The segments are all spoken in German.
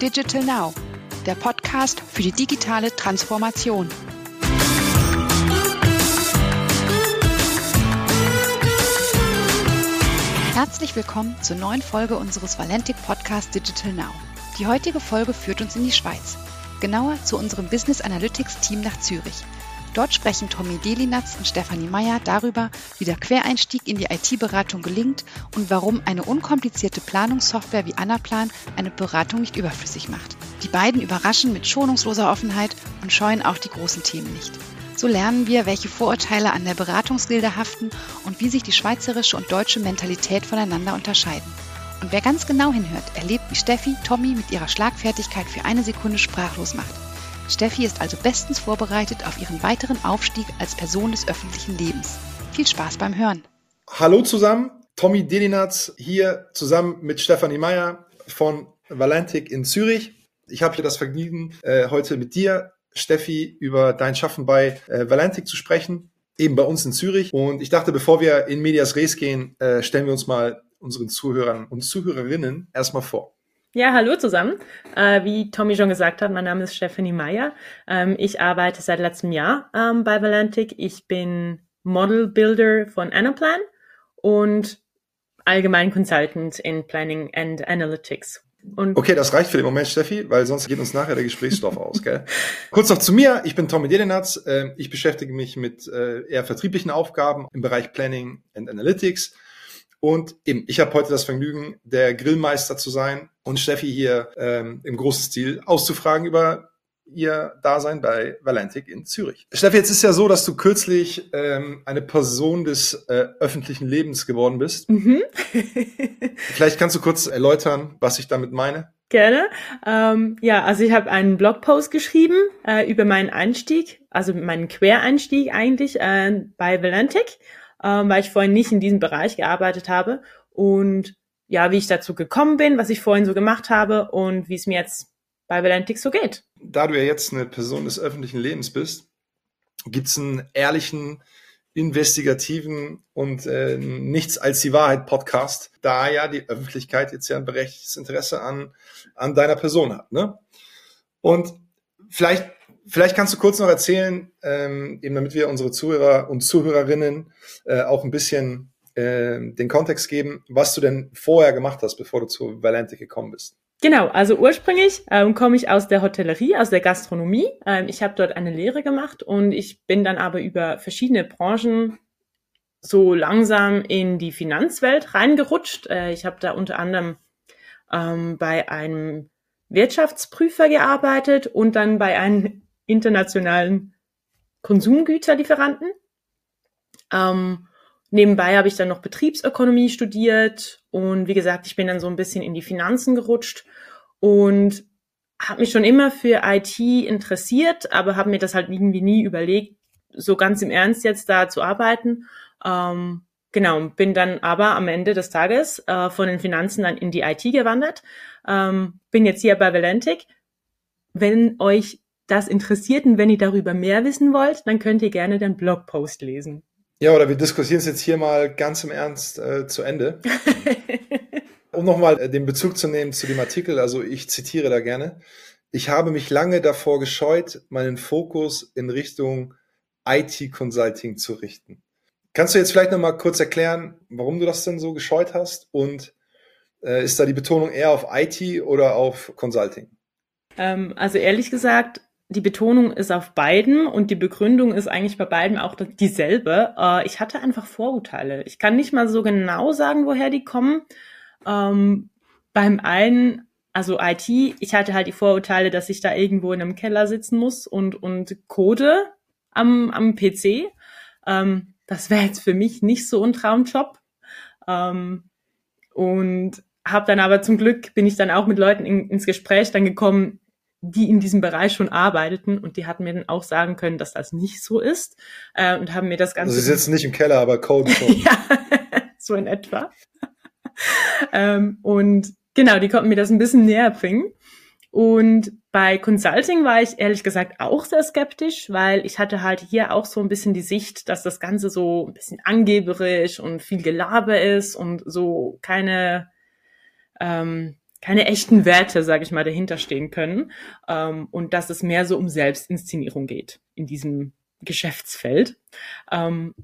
Digital Now, der Podcast für die digitale Transformation. Herzlich willkommen zur neuen Folge unseres Valentic Podcast Digital Now. Die heutige Folge führt uns in die Schweiz, genauer zu unserem Business Analytics Team nach Zürich. Dort sprechen Tommy Delinatz und Stefanie Meyer darüber, wie der Quereinstieg in die IT-Beratung gelingt und warum eine unkomplizierte Planungssoftware wie Anaplan eine Beratung nicht überflüssig macht. Die beiden überraschen mit schonungsloser Offenheit und scheuen auch die großen Themen nicht. So lernen wir, welche Vorurteile an der Beratungsgilde haften und wie sich die schweizerische und deutsche Mentalität voneinander unterscheiden. Und wer ganz genau hinhört, erlebt, wie Steffi Tommy mit ihrer Schlagfertigkeit für eine Sekunde sprachlos macht. Steffi ist also bestens vorbereitet auf ihren weiteren Aufstieg als Person des öffentlichen Lebens. Viel Spaß beim Hören. Hallo zusammen, Tommy Delinatz hier zusammen mit Stefanie Meyer von Valentik in Zürich. Ich habe hier das Vergnügen, äh, heute mit dir, Steffi, über dein Schaffen bei äh, Valentik zu sprechen, eben bei uns in Zürich. Und ich dachte, bevor wir in Medias Res gehen, äh, stellen wir uns mal unseren Zuhörern und Zuhörerinnen erstmal vor. Ja, hallo zusammen. Äh, wie Tommy schon gesagt hat, mein Name ist Stephanie Meyer. Ähm, ich arbeite seit letztem Jahr ähm, bei Valentic. Ich bin Model Builder von Anaplan und allgemein Consultant in Planning and Analytics. Und okay, das reicht für den Moment, Steffi, weil sonst geht uns nachher der Gesprächsstoff aus, gell? Kurz noch zu mir. Ich bin Tommy Dedenatz. Ähm, ich beschäftige mich mit äh, eher vertrieblichen Aufgaben im Bereich Planning and Analytics. Und eben, ich habe heute das Vergnügen, der Grillmeister zu sein und Steffi hier ähm, im großen Stil auszufragen über ihr Dasein bei Valentik in Zürich. Steffi, jetzt ist ja so, dass du kürzlich ähm, eine Person des äh, öffentlichen Lebens geworden bist. Mhm. Vielleicht kannst du kurz erläutern, was ich damit meine. Gerne. Ähm, ja, also ich habe einen Blogpost geschrieben äh, über meinen Einstieg, also meinen Quereinstieg eigentlich äh, bei Valentik ähm, weil ich vorhin nicht in diesem Bereich gearbeitet habe. Und ja, wie ich dazu gekommen bin, was ich vorhin so gemacht habe und wie es mir jetzt bei Valentix so geht. Da du ja jetzt eine Person des öffentlichen Lebens bist, gibt es einen ehrlichen, investigativen und äh, nichts als die Wahrheit Podcast, da ja die Öffentlichkeit jetzt ja ein berechtigtes Interesse an, an deiner Person hat. Ne? Und vielleicht Vielleicht kannst du kurz noch erzählen, ähm, eben damit wir unsere Zuhörer und Zuhörerinnen äh, auch ein bisschen äh, den Kontext geben, was du denn vorher gemacht hast, bevor du zu Valente gekommen bist. Genau, also ursprünglich ähm, komme ich aus der Hotellerie, aus der Gastronomie. Ähm, ich habe dort eine Lehre gemacht und ich bin dann aber über verschiedene Branchen so langsam in die Finanzwelt reingerutscht. Äh, ich habe da unter anderem ähm, bei einem Wirtschaftsprüfer gearbeitet und dann bei einem internationalen Konsumgüterlieferanten. Ähm, nebenbei habe ich dann noch Betriebsökonomie studiert und wie gesagt, ich bin dann so ein bisschen in die Finanzen gerutscht und habe mich schon immer für IT interessiert, aber habe mir das halt irgendwie nie überlegt, so ganz im Ernst jetzt da zu arbeiten. Ähm, genau, bin dann aber am Ende des Tages äh, von den Finanzen dann in die IT gewandert. Ähm, bin jetzt hier bei Valentic. Wenn euch das interessiert und wenn ihr darüber mehr wissen wollt, dann könnt ihr gerne den Blogpost lesen. Ja, oder wir diskutieren es jetzt hier mal ganz im Ernst äh, zu Ende. um nochmal äh, den Bezug zu nehmen zu dem Artikel, also ich zitiere da gerne. Ich habe mich lange davor gescheut, meinen Fokus in Richtung IT-Consulting zu richten. Kannst du jetzt vielleicht nochmal kurz erklären, warum du das denn so gescheut hast? Und äh, ist da die Betonung eher auf IT oder auf Consulting? Ähm, also ehrlich gesagt, die Betonung ist auf beiden und die Begründung ist eigentlich bei beiden auch dieselbe. Äh, ich hatte einfach Vorurteile. Ich kann nicht mal so genau sagen, woher die kommen. Ähm, beim einen, also IT, ich hatte halt die Vorurteile, dass ich da irgendwo in einem Keller sitzen muss und, und code am, am PC. Ähm, das wäre jetzt für mich nicht so ein Traumjob. Ähm, und habe dann aber zum Glück bin ich dann auch mit Leuten in, ins Gespräch dann gekommen, die in diesem Bereich schon arbeiteten und die hatten mir dann auch sagen können, dass das nicht so ist äh, und haben mir das Ganze. Also sie sitzen nicht im Keller, aber Code schon. ja, so in etwa. ähm, und genau, die konnten mir das ein bisschen näher bringen. Und bei Consulting war ich ehrlich gesagt auch sehr skeptisch, weil ich hatte halt hier auch so ein bisschen die Sicht, dass das Ganze so ein bisschen angeberisch und viel Gelaber ist und so keine ähm, keine echten Werte, sage ich mal, dahinter stehen können ähm, und dass es mehr so um Selbstinszenierung geht in diesem Geschäftsfeld. Ähm,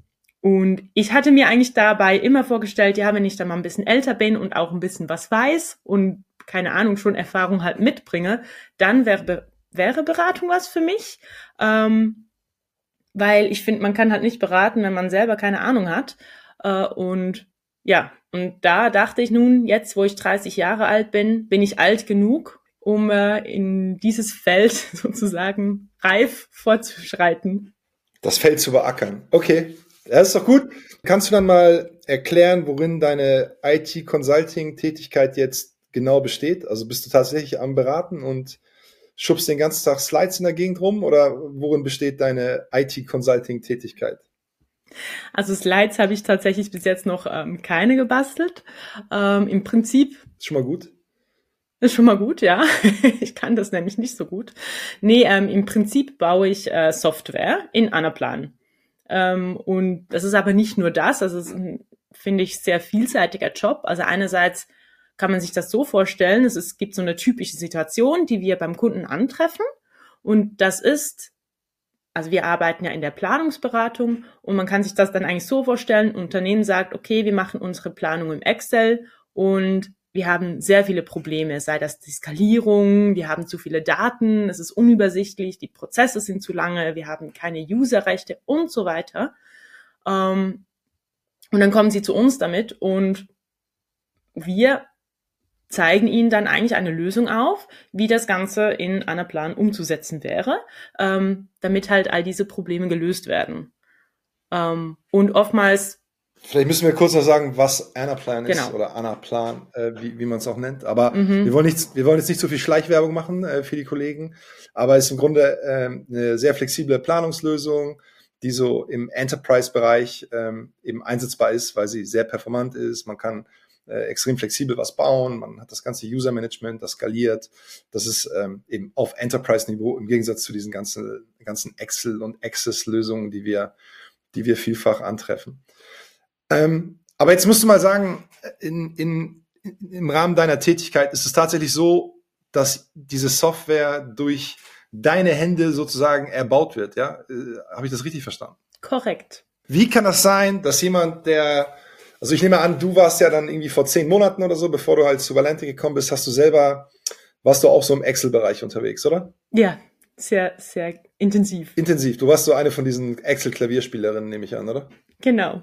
und ich hatte mir eigentlich dabei immer vorgestellt, ja, wenn ich dann mal ein bisschen älter bin und auch ein bisschen was weiß und keine Ahnung, schon Erfahrung halt mitbringe, dann wäre, wäre Beratung was für mich. Ähm, weil ich finde, man kann halt nicht beraten, wenn man selber keine Ahnung hat. Äh, und ja, und da dachte ich nun, jetzt wo ich 30 Jahre alt bin, bin ich alt genug, um äh, in dieses Feld sozusagen reif fortzuschreiten. Das Feld zu beackern. Okay, das ist doch gut. Kannst du dann mal erklären, worin deine IT-Consulting-Tätigkeit jetzt genau besteht? Also bist du tatsächlich am Beraten und schubst den ganzen Tag Slides in der Gegend rum oder worin besteht deine IT-Consulting-Tätigkeit? Also Slides habe ich tatsächlich bis jetzt noch ähm, keine gebastelt. Ähm, Im Prinzip. Ist schon mal gut. Ist schon mal gut, ja. ich kann das nämlich nicht so gut. Nee, ähm, im Prinzip baue ich äh, Software in Anaplan. Ähm, und das ist aber nicht nur das, also es ist ein, finde ich, sehr vielseitiger Job. Also einerseits kann man sich das so vorstellen, es, ist, es gibt so eine typische Situation, die wir beim Kunden antreffen. Und das ist, also wir arbeiten ja in der Planungsberatung und man kann sich das dann eigentlich so vorstellen, Unternehmen sagt, okay, wir machen unsere Planung im Excel und wir haben sehr viele Probleme, sei das die Skalierung, wir haben zu viele Daten, es ist unübersichtlich, die Prozesse sind zu lange, wir haben keine Userrechte und so weiter. Ähm, und dann kommen sie zu uns damit und wir zeigen ihnen dann eigentlich eine Lösung auf, wie das Ganze in einer Plan umzusetzen wäre, ähm, damit halt all diese Probleme gelöst werden. Ähm, und oftmals Vielleicht müssen wir kurz noch sagen, was Anaplan ist Genau. oder Anaplan, äh, wie, wie man es auch nennt. Aber Mhm. wir wollen nicht, wir wollen jetzt nicht so viel Schleichwerbung machen äh, für die Kollegen. Aber es ist im Grunde ähm, eine sehr flexible Planungslösung, die so im Enterprise-Bereich ähm, eben einsetzbar ist, weil sie sehr performant ist. Man kann äh, extrem flexibel was bauen. Man hat das ganze User-Management, das skaliert. Das ist ähm, eben auf Enterprise-Niveau im Gegensatz zu diesen ganzen, ganzen Excel- und Access-Lösungen, die wir, die wir vielfach antreffen. Ähm, aber jetzt musst du mal sagen, in, in, im Rahmen deiner Tätigkeit ist es tatsächlich so, dass diese Software durch deine Hände sozusagen erbaut wird, ja? Äh, Habe ich das richtig verstanden? korrekt. Wie kann das sein, dass jemand, der, also ich nehme an, du warst ja dann irgendwie vor zehn Monaten oder so, bevor du halt zu Valente gekommen bist, hast du selber, warst du auch so im Excel-Bereich unterwegs, oder? Ja, sehr, sehr intensiv. Intensiv. Du warst so eine von diesen Excel-Klavierspielerinnen, nehme ich an, oder? Genau.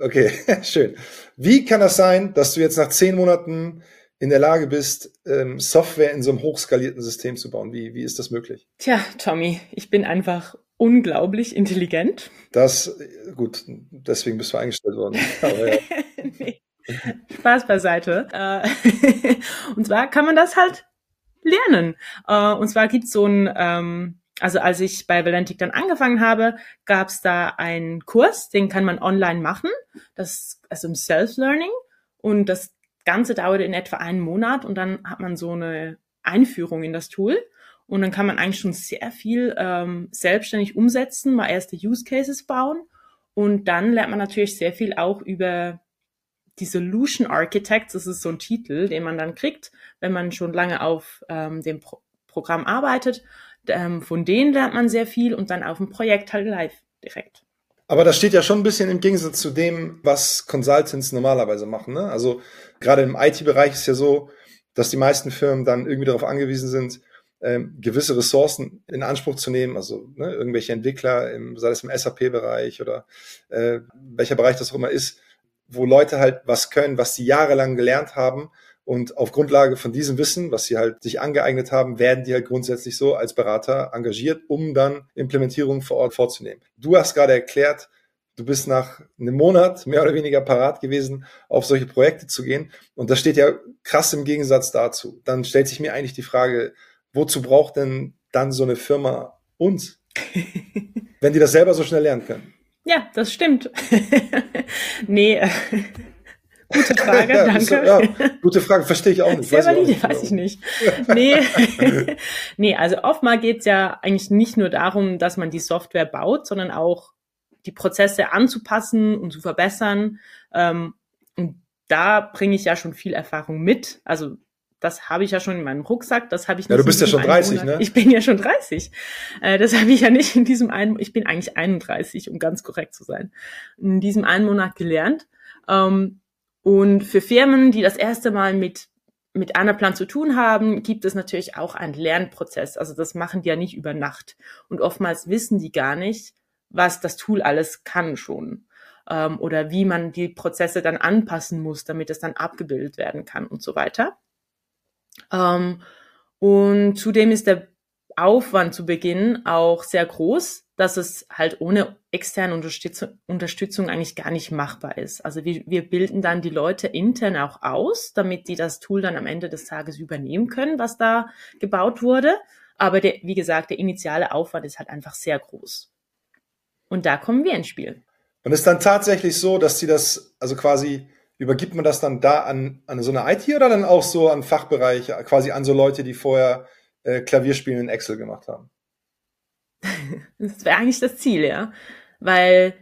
Okay, schön. Wie kann das sein, dass du jetzt nach zehn Monaten in der Lage bist, ähm, Software in so einem hochskalierten System zu bauen? Wie, wie ist das möglich? Tja, Tommy, ich bin einfach unglaublich intelligent. Das, gut, deswegen bist du eingestellt worden. Ja. nee. Spaß beiseite. Äh, und zwar kann man das halt lernen. Äh, und zwar gibt's so ein, ähm, also als ich bei Valentic dann angefangen habe, gab's da einen Kurs, den kann man online machen. Das also im Self-Learning. Und das Ganze dauert in etwa einen Monat und dann hat man so eine Einführung in das Tool. Und dann kann man eigentlich schon sehr viel ähm, selbstständig umsetzen, mal erste Use Cases bauen. Und dann lernt man natürlich sehr viel auch über die Solution Architects. Das ist so ein Titel, den man dann kriegt, wenn man schon lange auf ähm, dem Pro Programm arbeitet. Ähm, von denen lernt man sehr viel und dann auf dem Projekt halt live direkt. Aber das steht ja schon ein bisschen im Gegensatz zu dem, was Consultants normalerweise machen. Ne? Also gerade im IT-Bereich ist ja so, dass die meisten Firmen dann irgendwie darauf angewiesen sind, ähm, gewisse Ressourcen in Anspruch zu nehmen, also ne, irgendwelche Entwickler, im, sei es im SAP-Bereich oder äh, welcher Bereich das auch immer ist, wo Leute halt was können, was sie jahrelang gelernt haben und auf Grundlage von diesem Wissen, was sie halt sich angeeignet haben, werden die halt grundsätzlich so als Berater engagiert, um dann Implementierungen vor Ort vorzunehmen. Du hast gerade erklärt, du bist nach einem Monat mehr oder weniger parat gewesen, auf solche Projekte zu gehen. Und das steht ja krass im Gegensatz dazu. Dann stellt sich mir eigentlich die Frage, wozu braucht denn dann so eine Firma uns, wenn die das selber so schnell lernen können? Ja, das stimmt. nee, äh, gute Frage, Ja, danke. so- ja, gute Frage, verstehe ich auch nicht. Sehr Weiß ich auch valide, nicht weiß ich genau. nicht. Nee, nee also oftmal geht's ja eigentlich nicht nur darum, dass man die Software baut, sondern auch die Prozesse anzupassen und zu verbessern. Ähm, und da bringe ich ja schon viel Erfahrung mit. Also das habe ich ja schon in meinem Rucksack, das habe ich nicht. Ja, du bist ja schon 30, Monat. ne? Ich bin ja schon 30. Äh, das habe ich ja nicht in diesem einen, ich bin eigentlich 31, um ganz korrekt zu sein, in diesem einen Monat gelernt. Ähm, und für Firmen, die das erste Mal mit mit Anaplan zu tun haben, gibt es natürlich auch einen Lernprozess. Also das machen die ja nicht über Nacht. Und oftmals wissen die gar nicht, was das Tool alles kann schon. Ähm, oder wie man die Prozesse dann anpassen muss, damit es dann abgebildet werden kann und so weiter. Ähm, und zudem ist der Aufwand zu Beginn auch sehr groß, dass es halt ohne externe Unterstützung, Unterstützung eigentlich gar nicht machbar ist. Also wir, wir bilden dann die Leute intern auch aus, damit die das Tool dann am Ende des Tages übernehmen können, was da gebaut wurde. Aber der, wie gesagt, der initiale Aufwand ist halt einfach sehr groß. Und da kommen wir ins Spiel. Und ist dann tatsächlich so, dass sie das, also quasi übergibt man das dann da an, an so eine IT oder dann auch so an Fachbereich, quasi an so Leute, die vorher äh, Klavierspielen in Excel gemacht haben? das wäre eigentlich das Ziel, ja. Weil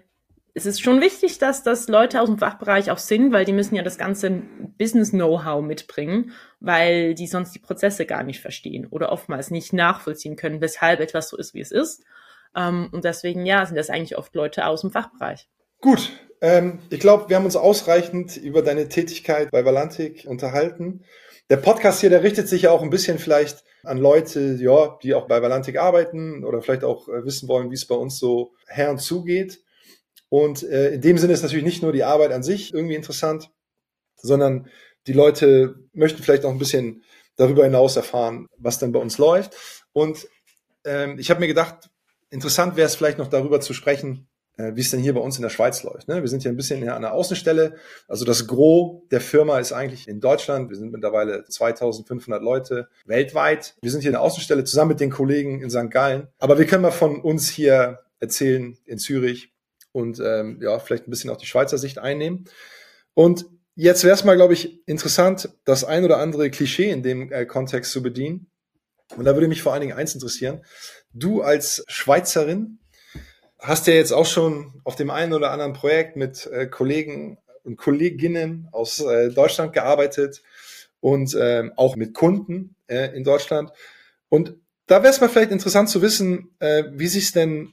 es ist schon wichtig, dass das Leute aus dem Fachbereich auch sind, weil die müssen ja das ganze Business-Know-how mitbringen, weil die sonst die Prozesse gar nicht verstehen oder oftmals nicht nachvollziehen können, weshalb etwas so ist, wie es ist. Ähm, und deswegen, ja, sind das eigentlich oft Leute aus dem Fachbereich. Gut, ähm, ich glaube, wir haben uns ausreichend über deine Tätigkeit bei Valantik unterhalten. Der Podcast hier, der richtet sich ja auch ein bisschen vielleicht an Leute, ja, die auch bei Valantik arbeiten oder vielleicht auch äh, wissen wollen, wie es bei uns so her und zugeht. Und äh, in dem Sinne ist natürlich nicht nur die Arbeit an sich irgendwie interessant, sondern die Leute möchten vielleicht auch ein bisschen darüber hinaus erfahren, was denn bei uns läuft. Und ähm, ich habe mir gedacht, interessant wäre es vielleicht noch darüber zu sprechen, wie es denn hier bei uns in der Schweiz läuft. Ne? Wir sind hier ein bisschen an der Außenstelle. Also das Gros der Firma ist eigentlich in Deutschland. Wir sind mittlerweile 2500 Leute weltweit. Wir sind hier in der Außenstelle zusammen mit den Kollegen in St. Gallen. Aber wir können mal von uns hier erzählen in Zürich und ähm, ja, vielleicht ein bisschen auch die Schweizer Sicht einnehmen. Und jetzt wäre es mal, glaube ich, interessant, das ein oder andere Klischee in dem äh, Kontext zu bedienen. Und da würde mich vor allen Dingen eins interessieren. Du als Schweizerin, hast ja jetzt auch schon auf dem einen oder anderen Projekt mit äh, Kollegen und Kolleginnen aus äh, Deutschland gearbeitet und äh, auch mit Kunden äh, in Deutschland. Und da wäre es mal vielleicht interessant zu wissen, äh, wie sich denn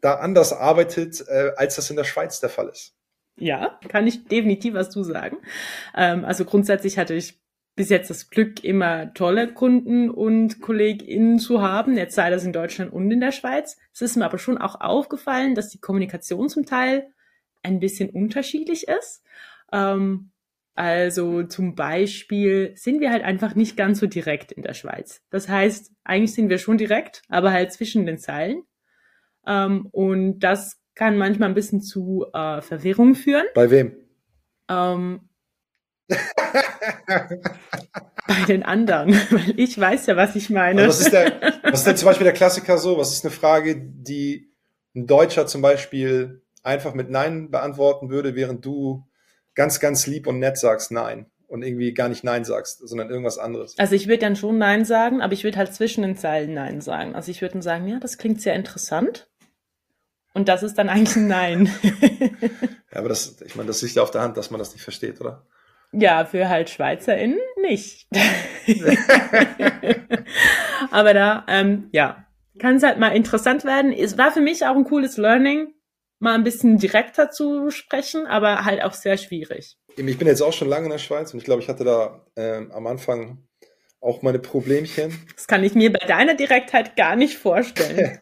da anders arbeitet, äh, als das in der Schweiz der Fall ist. Ja, kann ich definitiv was zu sagen. Ähm, also grundsätzlich hatte ich bis jetzt das Glück, immer tolle Kunden und KollegInnen zu haben, jetzt sei das in Deutschland und in der Schweiz. Es ist mir aber schon auch aufgefallen, dass die Kommunikation zum Teil ein bisschen unterschiedlich ist. Ähm, also zum Beispiel sind wir halt einfach nicht ganz so direkt in der Schweiz. Das heißt, eigentlich sind wir schon direkt, aber halt zwischen den Zeilen. Ähm, und das kann manchmal ein bisschen zu äh, Verwirrung führen. Bei wem? Ähm, bei den anderen, weil ich weiß ja, was ich meine. Also was, ist der, was ist denn zum Beispiel der Klassiker so? Was ist eine Frage, die ein Deutscher zum Beispiel einfach mit Nein beantworten würde, während du ganz, ganz lieb und nett sagst Nein und irgendwie gar nicht Nein sagst, sondern irgendwas anderes? Also ich würde dann schon Nein sagen, aber ich würde halt zwischen den Zeilen Nein sagen. Also ich würde dann sagen, ja, das klingt sehr interessant. Und das ist dann eigentlich ein Nein. ja, aber das, ich meine, das liegt ja auf der Hand, dass man das nicht versteht, oder? Ja, für halt SchweizerInnen nicht. Aber da, ähm, ja, kann es halt mal interessant werden. Es war für mich auch ein cooles Learning, mal ein bisschen direkter zu sprechen, aber halt auch sehr schwierig. Ich bin jetzt auch schon lange in der Schweiz und ich glaube, ich hatte da ähm, am Anfang auch meine Problemchen. Das kann ich mir bei deiner Direktheit gar nicht vorstellen.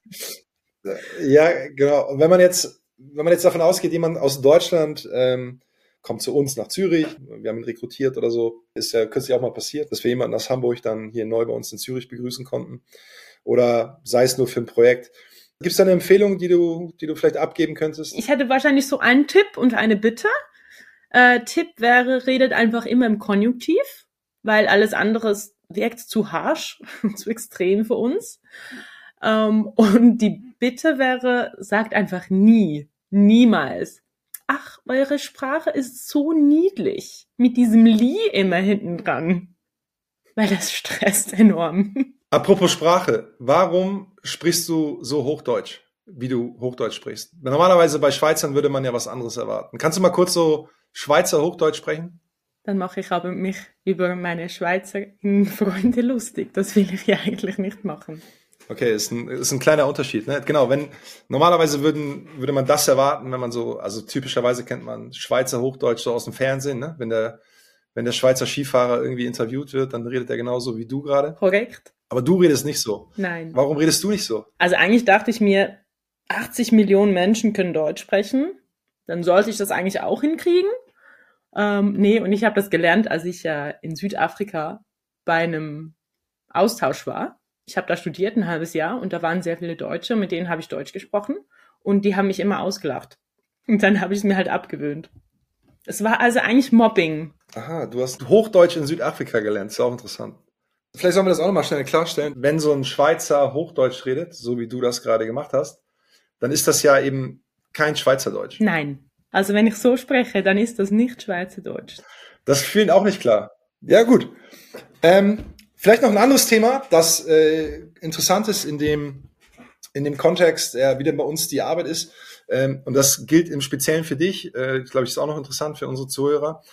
ja, genau. Und wenn man jetzt, wenn man jetzt davon ausgeht, jemand aus Deutschland ähm, kommt zu uns nach Zürich. Wir haben ihn rekrutiert oder so. Ist ja kürzlich auch mal passiert, dass wir jemanden aus Hamburg dann hier neu bei uns in Zürich begrüßen konnten. Oder sei es nur für ein Projekt. Gibt es da eine Empfehlung, die du, die du vielleicht abgeben könntest? Ich hätte wahrscheinlich so einen Tipp und eine Bitte. Äh, Tipp wäre, redet einfach immer im Konjunktiv, weil alles andere wirkt zu harsch, zu extrem für uns. Ähm, und die Bitte wäre, sagt einfach nie, niemals ach, eure Sprache ist so niedlich. Mit diesem Li immer hinten dran. Weil das stresst enorm. Apropos Sprache, warum sprichst du so Hochdeutsch, wie du Hochdeutsch sprichst? Normalerweise bei Schweizern würde man ja was anderes erwarten. Kannst du mal kurz so Schweizer Hochdeutsch sprechen? dann mache ich aber mich über meine Schweizer Freunde lustig. Das will ich ja eigentlich nicht machen. Okay, ist ein, ist ein kleiner Unterschied. Ne? Genau, wenn normalerweise würden, würde man das erwarten, wenn man so, also typischerweise kennt man Schweizer Hochdeutsch so aus dem Fernsehen, ne? Wenn der, wenn der Schweizer Skifahrer irgendwie interviewt wird, dann redet er genauso wie du gerade. Korrekt. Aber du redest nicht so. Nein. Warum redest du nicht so? Also eigentlich dachte ich mir, 80 Millionen Menschen können Deutsch sprechen. Dann sollte ich das eigentlich auch hinkriegen. Ähm, nee, und ich habe das gelernt, als ich ja in Südafrika bei einem Austausch war ich habe da studiert ein halbes Jahr und da waren sehr viele Deutsche, mit denen habe ich Deutsch gesprochen und die haben mich immer ausgelacht. Und dann habe ich es mir halt abgewöhnt. Es war also eigentlich Mobbing. Aha, du hast Hochdeutsch in Südafrika gelernt, ist auch interessant. Vielleicht sollen wir das auch nochmal schnell klarstellen. Wenn so ein Schweizer Hochdeutsch redet, so wie du das gerade gemacht hast, dann ist das ja eben kein Schweizerdeutsch. Nein. Also wenn ich so spreche, dann ist das nicht Schweizerdeutsch. Das vielen auch nicht klar. Ja, gut. Ähm, Vielleicht noch ein anderes Thema, das äh, interessant ist in dem, in dem Kontext, der wieder bei uns die Arbeit ist. Ähm, und das gilt im Speziellen für dich, äh, glaube ich, ist auch noch interessant für unsere Zuhörer.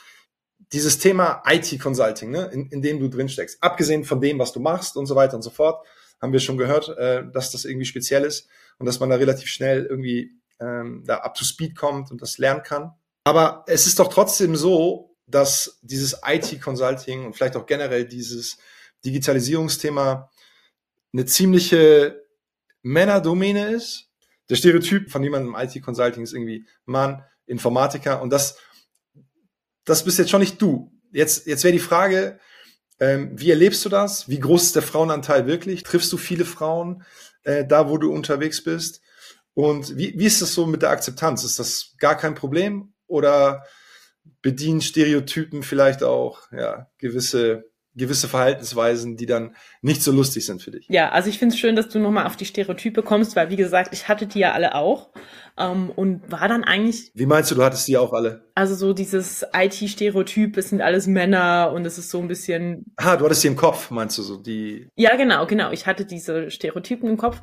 Dieses Thema IT-Consulting, ne, in, in dem du drin steckst. Abgesehen von dem, was du machst und so weiter und so fort, haben wir schon gehört, äh, dass das irgendwie speziell ist und dass man da relativ schnell irgendwie ähm, da up to speed kommt und das lernen kann. Aber es ist doch trotzdem so, dass dieses IT-Consulting und vielleicht auch generell dieses Digitalisierungsthema eine ziemliche Männerdomäne ist. Der Stereotyp von jemandem im IT-Consulting ist irgendwie Mann, Informatiker und das, das bist jetzt schon nicht du. Jetzt, jetzt wäre die Frage, ähm, wie erlebst du das? Wie groß ist der Frauenanteil wirklich? Triffst du viele Frauen äh, da, wo du unterwegs bist? Und wie, wie ist das so mit der Akzeptanz? Ist das gar kein Problem oder bedienen Stereotypen vielleicht auch ja, gewisse gewisse Verhaltensweisen, die dann nicht so lustig sind für dich. Ja, also ich finde es schön, dass du nochmal auf die Stereotype kommst, weil wie gesagt, ich hatte die ja alle auch ähm, und war dann eigentlich. Wie meinst du, du hattest die auch alle? Also so dieses IT-Stereotyp, es sind alles Männer und es ist so ein bisschen. Ah, du hattest die im Kopf, meinst du so die? Ja, genau, genau. Ich hatte diese Stereotypen im Kopf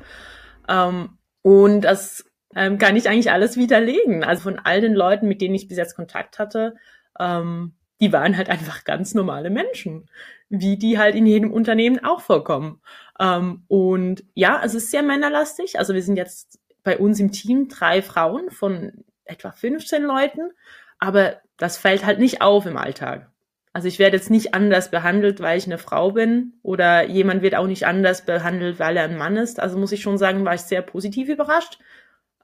ähm, und das ähm, kann ich eigentlich alles widerlegen. Also von all den Leuten, mit denen ich bis jetzt Kontakt hatte. Ähm, die waren halt einfach ganz normale Menschen, wie die halt in jedem Unternehmen auch vorkommen. Ähm, und ja, es ist sehr männerlastig. Also wir sind jetzt bei uns im Team drei Frauen von etwa 15 Leuten, aber das fällt halt nicht auf im Alltag. Also ich werde jetzt nicht anders behandelt, weil ich eine Frau bin oder jemand wird auch nicht anders behandelt, weil er ein Mann ist. Also muss ich schon sagen, war ich sehr positiv überrascht.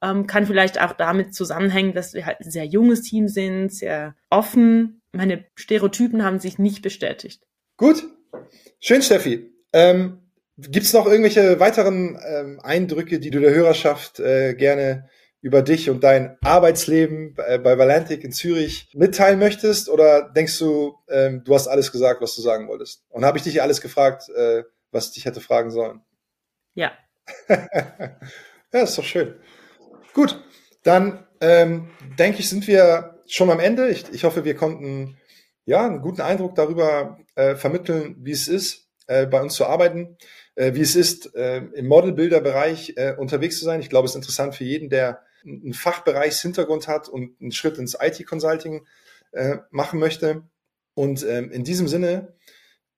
Ähm, kann vielleicht auch damit zusammenhängen, dass wir halt ein sehr junges Team sind, sehr offen. Meine Stereotypen haben sich nicht bestätigt. Gut, schön, Steffi. Ähm, Gibt es noch irgendwelche weiteren ähm, Eindrücke, die du der Hörerschaft äh, gerne über dich und dein Arbeitsleben bei, bei Valantic in Zürich mitteilen möchtest? Oder denkst du, ähm, du hast alles gesagt, was du sagen wolltest? Und habe ich dich alles gefragt, äh, was ich dich hätte fragen sollen? Ja. ja, ist doch schön. Gut, dann ähm, denke ich, sind wir schon am Ende. Ich, ich hoffe, wir konnten ja einen guten Eindruck darüber äh, vermitteln, wie es ist, äh, bei uns zu arbeiten, äh, wie es ist, äh, im Modelbilderbereich äh, unterwegs zu sein. Ich glaube, es ist interessant für jeden, der einen Fachbereichshintergrund hat und einen Schritt ins IT-Consulting äh, machen möchte. Und ähm, in diesem Sinne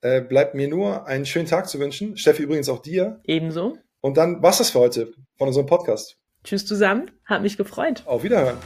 äh, bleibt mir nur einen schönen Tag zu wünschen. Steffi, übrigens auch dir. Ebenso. Und dann war's das für heute von unserem Podcast. Tschüss zusammen, hat mich gefreut. Auf Wiederhören.